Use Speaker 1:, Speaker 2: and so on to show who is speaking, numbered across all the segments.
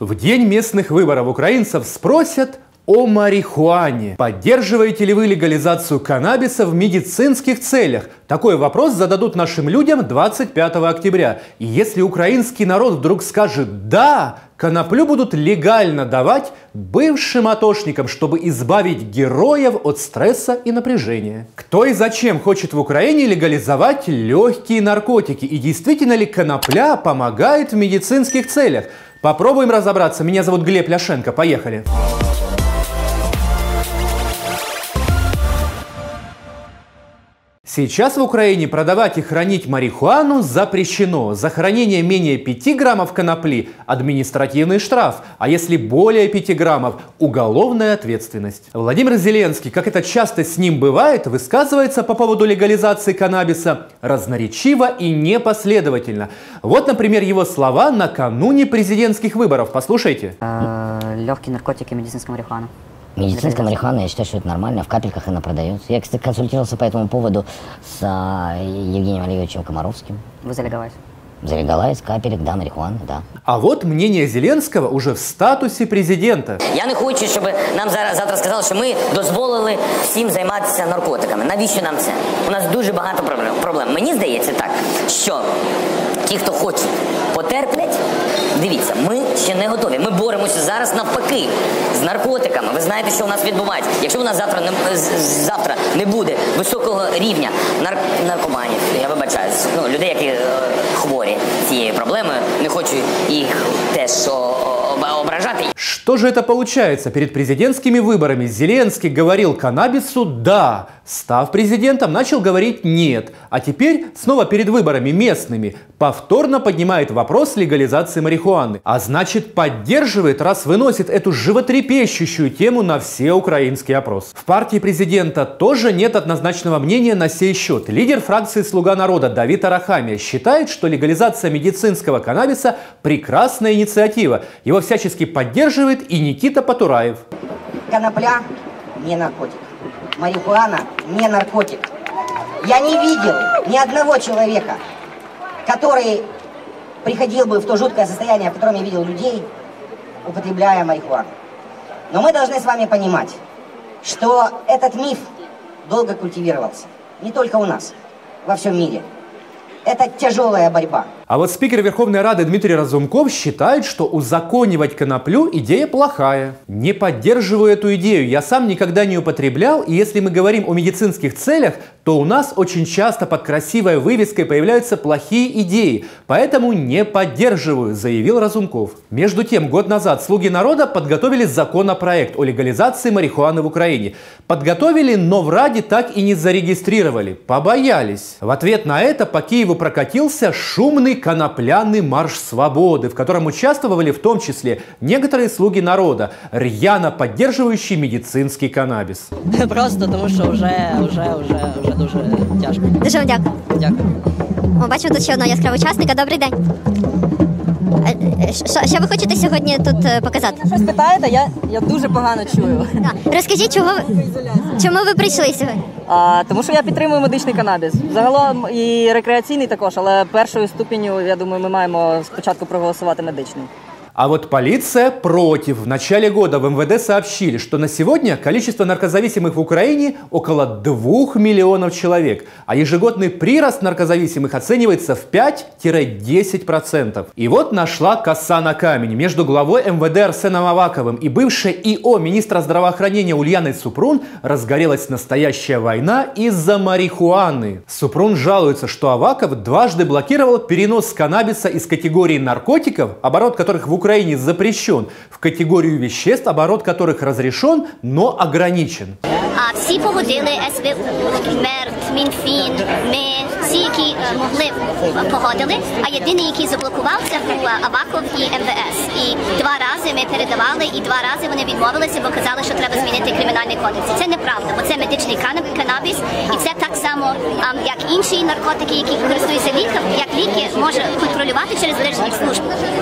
Speaker 1: В день местных выборов украинцев спросят о марихуане. Поддерживаете ли вы легализацию каннабиса в медицинских целях? Такой вопрос зададут нашим людям 25 октября. И если украинский народ вдруг скажет «да», коноплю будут легально давать бывшим атошникам, чтобы избавить героев от стресса и напряжения. Кто и зачем хочет в Украине легализовать легкие наркотики? И действительно ли конопля помогает в медицинских целях? Попробуем разобраться. Меня зовут Глеб Ляшенко. Поехали. Поехали. Сейчас в Украине продавать и хранить марихуану запрещено. За хранение менее 5 граммов конопли – административный штраф, а если более 5 граммов – уголовная ответственность. Владимир Зеленский, как это часто с ним бывает, высказывается по поводу легализации каннабиса разноречиво и непоследовательно. Вот, например, его слова накануне президентских выборов. Послушайте.
Speaker 2: Э, Легкие наркотики, медицинская марихуана.
Speaker 3: Медицинская марихуана, я считаю, что это нормально. В капельках она продается. Я, кстати, консультировался по этому поводу с а, Евгением Олеговичем Комаровским.
Speaker 2: Вы залегалась?
Speaker 3: Залегалась, капелек, да, марихуана, да.
Speaker 1: А вот мнение Зеленского уже в статусі президента.
Speaker 4: Я не хочу, щоб нам зараз завтра сказали, що ми дозволили всім займатися наркотиками. Навіщо нам це? У нас дуже багато проблем. Мені здається так, що ті, хто хочуть, потерплять. Дивіться, ми ще не готові. Ми боремося зараз навпаки з наркотиками. Ви знаєте, що у нас відбувається. Якщо у нас завтра не завтра не буде високого рівня нар наркоманів, я вибачаюсь, ну людей, які е, хворі цією проблемою, не хочу їх теж ображать.
Speaker 1: Что же это получается? Перед президентскими выборами Зеленский говорил каннабису «да», став президентом, начал говорить «нет», а теперь снова перед выборами местными повторно поднимает вопрос легализации марихуаны. А значит поддерживает, раз выносит эту животрепещущую тему на все украинские опросы. В партии президента тоже нет однозначного мнения на сей счет. Лидер фракции «Слуга народа» Давид Арахамия считает, что легализация медицинского каннабиса – прекрасная инициатива. Его всячески поддерживает и Никита Потураев.
Speaker 5: Конопля не наркотик. Марихуана не наркотик. Я не видел ни одного человека, который приходил бы в то жуткое состояние, в котором я видел людей, употребляя марихуану. Но мы должны с вами понимать, что этот миф долго культивировался. Не только у нас, во всем мире. Это тяжелая борьба.
Speaker 1: А вот спикер Верховной Рады Дмитрий Разумков считает, что узаконивать коноплю идея плохая. Не поддерживаю эту идею, я сам никогда не употреблял, и если мы говорим о медицинских целях, то у нас очень часто под красивой вывеской появляются плохие идеи, поэтому не поддерживаю, заявил Разумков. Между тем, год назад «Слуги народа» подготовили законопроект о легализации марихуаны в Украине. Подготовили, но в Раде так и не зарегистрировали, побоялись. В ответ на это по Киеву прокатился шумный конопляный марш свободы, в котором участвовали в том числе некоторые слуги народа, рьяно поддерживающие медицинский каннабис.
Speaker 6: Просто тому, що вже, вже, вже, вже дуже тяжко.
Speaker 7: Дуже вам дякую.
Speaker 6: Дякую.
Speaker 7: О, бачимо тут ще одного яскравого учасника. Добрий день. Що, що ви хочете сьогодні тут е, показати?
Speaker 6: Щось питаєте? Я, я дуже погано чую.
Speaker 7: Так. Розкажіть, чого ви, чому ви прийшли сьогодні?
Speaker 6: А, тому що я підтримую медичний канабіс. Загалом і рекреаційний також, але першою ступеню, я думаю, ми маємо спочатку проголосувати медичний.
Speaker 1: А вот полиция против. В начале года в МВД сообщили, что на сегодня количество наркозависимых в Украине около 2 миллионов человек, а ежегодный прирост наркозависимых оценивается в 5-10%. И вот нашла коса на камень. Между главой МВД Арсеном Аваковым и бывшей ИО министра здравоохранения Ульяной Супрун разгорелась настоящая война из-за марихуаны. Супрун жалуется, что Аваков дважды блокировал перенос каннабиса из категории наркотиков, оборот которых в Украине Украине запрещен в категорию веществ, оборот которых разрешен, но ограничен.
Speaker 7: А всі погодили СВУ, МЕРТ, МінФін, ми всі, які могли погодили. А єдиний, який заблокував, це був Аваков і МВС. І два рази ми передавали, і два рази вони відмовилися, бо казали, що треба змінити кримінальний кодекс. Це неправда, бо це медичний канабіс, і це так само само, а, як інші наркотики, які користуються ліком, як ліки може контролювати через залежність служб.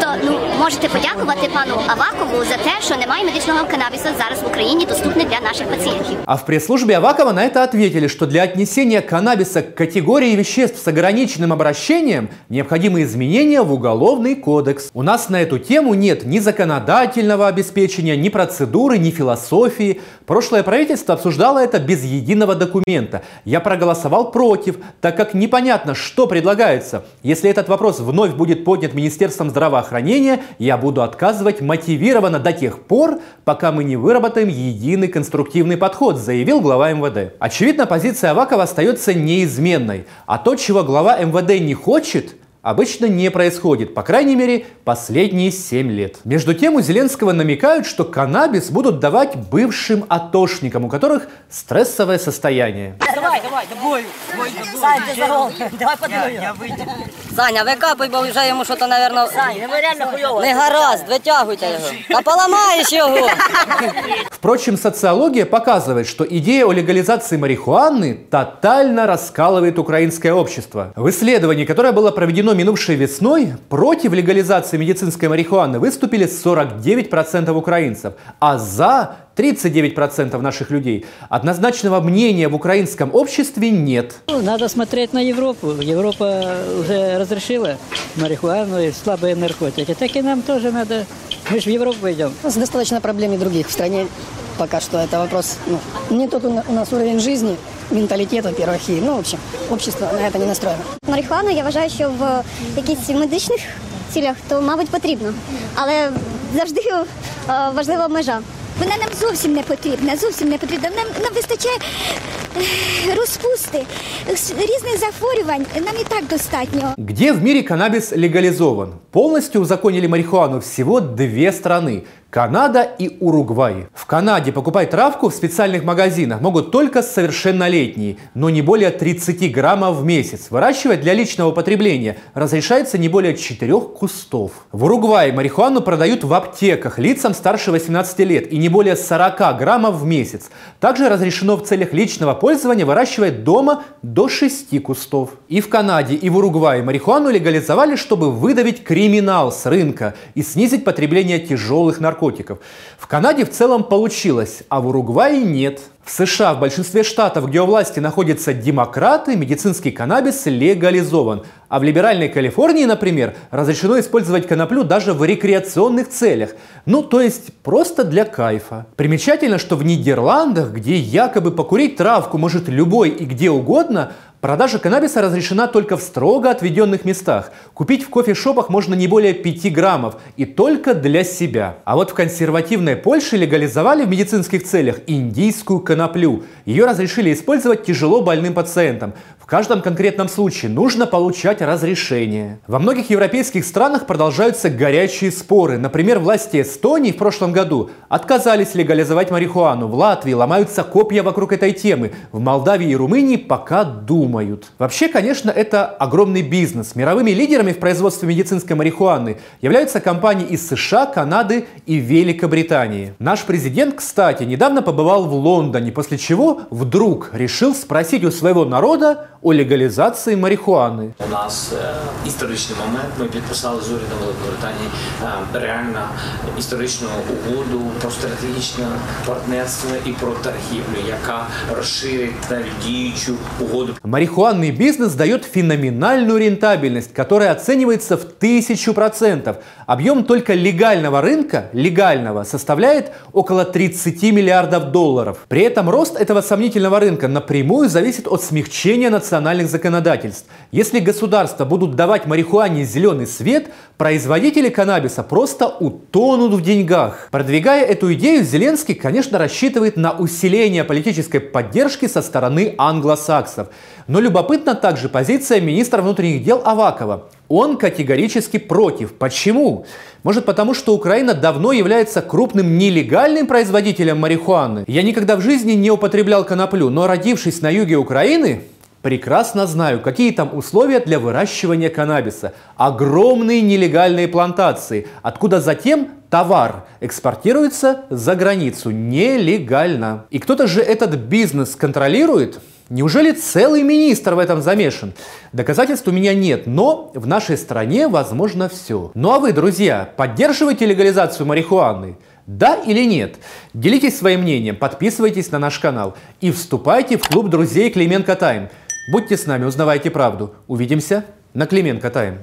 Speaker 7: То ну можете подякувати пану Авакову за те, що немає медичного канабісу зараз в Україні доступне для наших пацієнтів.
Speaker 1: А в пресс-службе Авакова на это ответили, что для отнесения каннабиса к категории веществ с ограниченным обращением необходимы изменения в Уголовный кодекс. У нас на эту тему нет ни законодательного обеспечения, ни процедуры, ни философии. Прошлое правительство обсуждало это без единого документа. Я проголосовал против, так как непонятно, что предлагается. Если этот вопрос вновь будет поднят Министерством здравоохранения, я буду отказывать мотивированно до тех пор, пока мы не выработаем единый конструктивный подход, заявил глава МВД. Очевидно, позиция Авакова остается неизменной. А то, чего глава МВД не хочет, обычно не происходит, по крайней мере, последние 7 лет. Между тем, у Зеленского намекают, что каннабис будут давать бывшим атошникам, у которых стрессовое состояние.
Speaker 6: Давай, давай, давай. Сань, загол. Давай подивимо. Саня, викапуй, бо вже йому щось, напевно, Сань, реально хуйово. Не гаразд, витягуйте його. Та поламаєш його.
Speaker 1: Впрочем, социология показывает, что идея о легализации марихуаны тотально раскалывает украинское общество. В исследовании, которое было проведено минувшей весной, против легализации медицинской марихуаны выступили 49% украинцев, а за 39% наших людей. Однозначного мнения в украинском обществе нет.
Speaker 8: Ну, Надо смотреть на Европу. Европа уже разрешила марихуану и слабые наркотики. Так и нам тоже надо. Мы же в Европу идем.
Speaker 9: У нас достаточно проблем и других в стране Пока что это вопрос, ну, не тот у на- у нас уровень жизни, менталитета, во-первых, и, ну, в общем, общество на это не настроено.
Speaker 7: Марихуану я вважаю, що в якихось медичних цілях то, мабуть, потрібно. Але завжди е, важлива межа. Вона нам зовсім не потрібна, зовсім не потрібна. Нам, нам вистачає е, розпусти, с- різних захворювань. Нам і так достатньо.
Speaker 1: Где в мире каннабис легализован? Полностью узаконили марихуану всего две страны – Канада и Уругвай. В Канаде покупать травку в специальных магазинах могут только совершеннолетние, но не более 30 граммов в месяц. Выращивать для личного потребления разрешается не более 4 кустов. В Уругвае марихуану продают в аптеках лицам старше 18 лет и не более 40 граммов в месяц. Также разрешено в целях личного пользования выращивать дома до 6 кустов. И в Канаде, и в Уругвае марихуану легализовали, чтобы выдавить криминал с рынка и снизить потребление тяжелых наркотиков. В Канаде в целом получилось, а в Уругвае нет. В США в большинстве штатов, где у власти находятся демократы, медицинский каннабис легализован. А в либеральной Калифорнии, например, разрешено использовать коноплю даже в рекреационных целях. Ну, то есть просто для кайфа. Примечательно, что в Нидерландах, где якобы покурить травку может любой и где угодно, Продажа каннабиса разрешена только в строго отведенных местах. Купить в кофешопах можно не более 5 граммов и только для себя. А вот в консервативной Польше легализовали в медицинских целях индийскую коноплю. Ее разрешили использовать тяжело больным пациентам. В каждом конкретном случае нужно получать разрешение. Во многих европейских странах продолжаются горячие споры. Например, власти Эстонии в прошлом году отказались легализовать марихуану. В Латвии ломаются копья вокруг этой темы. В Молдавии и Румынии пока думают. Вообще, конечно, это огромный бизнес. Мировыми лидерами в производстве медицинской марихуаны являются компании из США, Канады и Великобритании. Наш президент, кстати, недавно побывал в Лондоне, после чего вдруг решил спросить у своего народа о легализации марихуаны.
Speaker 10: У нас е, історичний момент. Ми підписали з урядом Великобританії е, реально історичну угоду про стратегічне партнерство і про торгівлю, яка розширить навіть діючу угоду.
Speaker 1: Марихуанный бизнес дает феноменальную рентабельность, которая оценивается в тысячу процентов. Объем только легального рынка, легального, составляет около 30 миллиардов долларов. При этом рост этого сомнительного рынка напрямую зависит от смягчения национальных законодательств. Если государства будут давать марихуане зеленый свет, производители каннабиса просто утонут в деньгах. Продвигая эту идею, Зеленский, конечно, рассчитывает на усиление политической поддержки со стороны англосаксов. Но любопытна также позиция министра внутренних дел Авакова. Он категорически против. Почему? Может потому, что Украина давно является крупным нелегальным производителем марихуаны? Я никогда в жизни не употреблял коноплю, но родившись на юге Украины, Прекрасно знаю, какие там условия для выращивания каннабиса. Огромные нелегальные плантации, откуда затем товар экспортируется за границу нелегально. И кто-то же этот бизнес контролирует? Неужели целый министр в этом замешан? Доказательств у меня нет, но в нашей стране возможно все. Ну а вы, друзья, поддерживаете легализацию марихуаны? Да или нет? Делитесь своим мнением, подписывайтесь на наш канал и вступайте в клуб друзей Клименко Тайм. Будьте с нами, узнавайте правду. Увидимся на Клименко Тайм.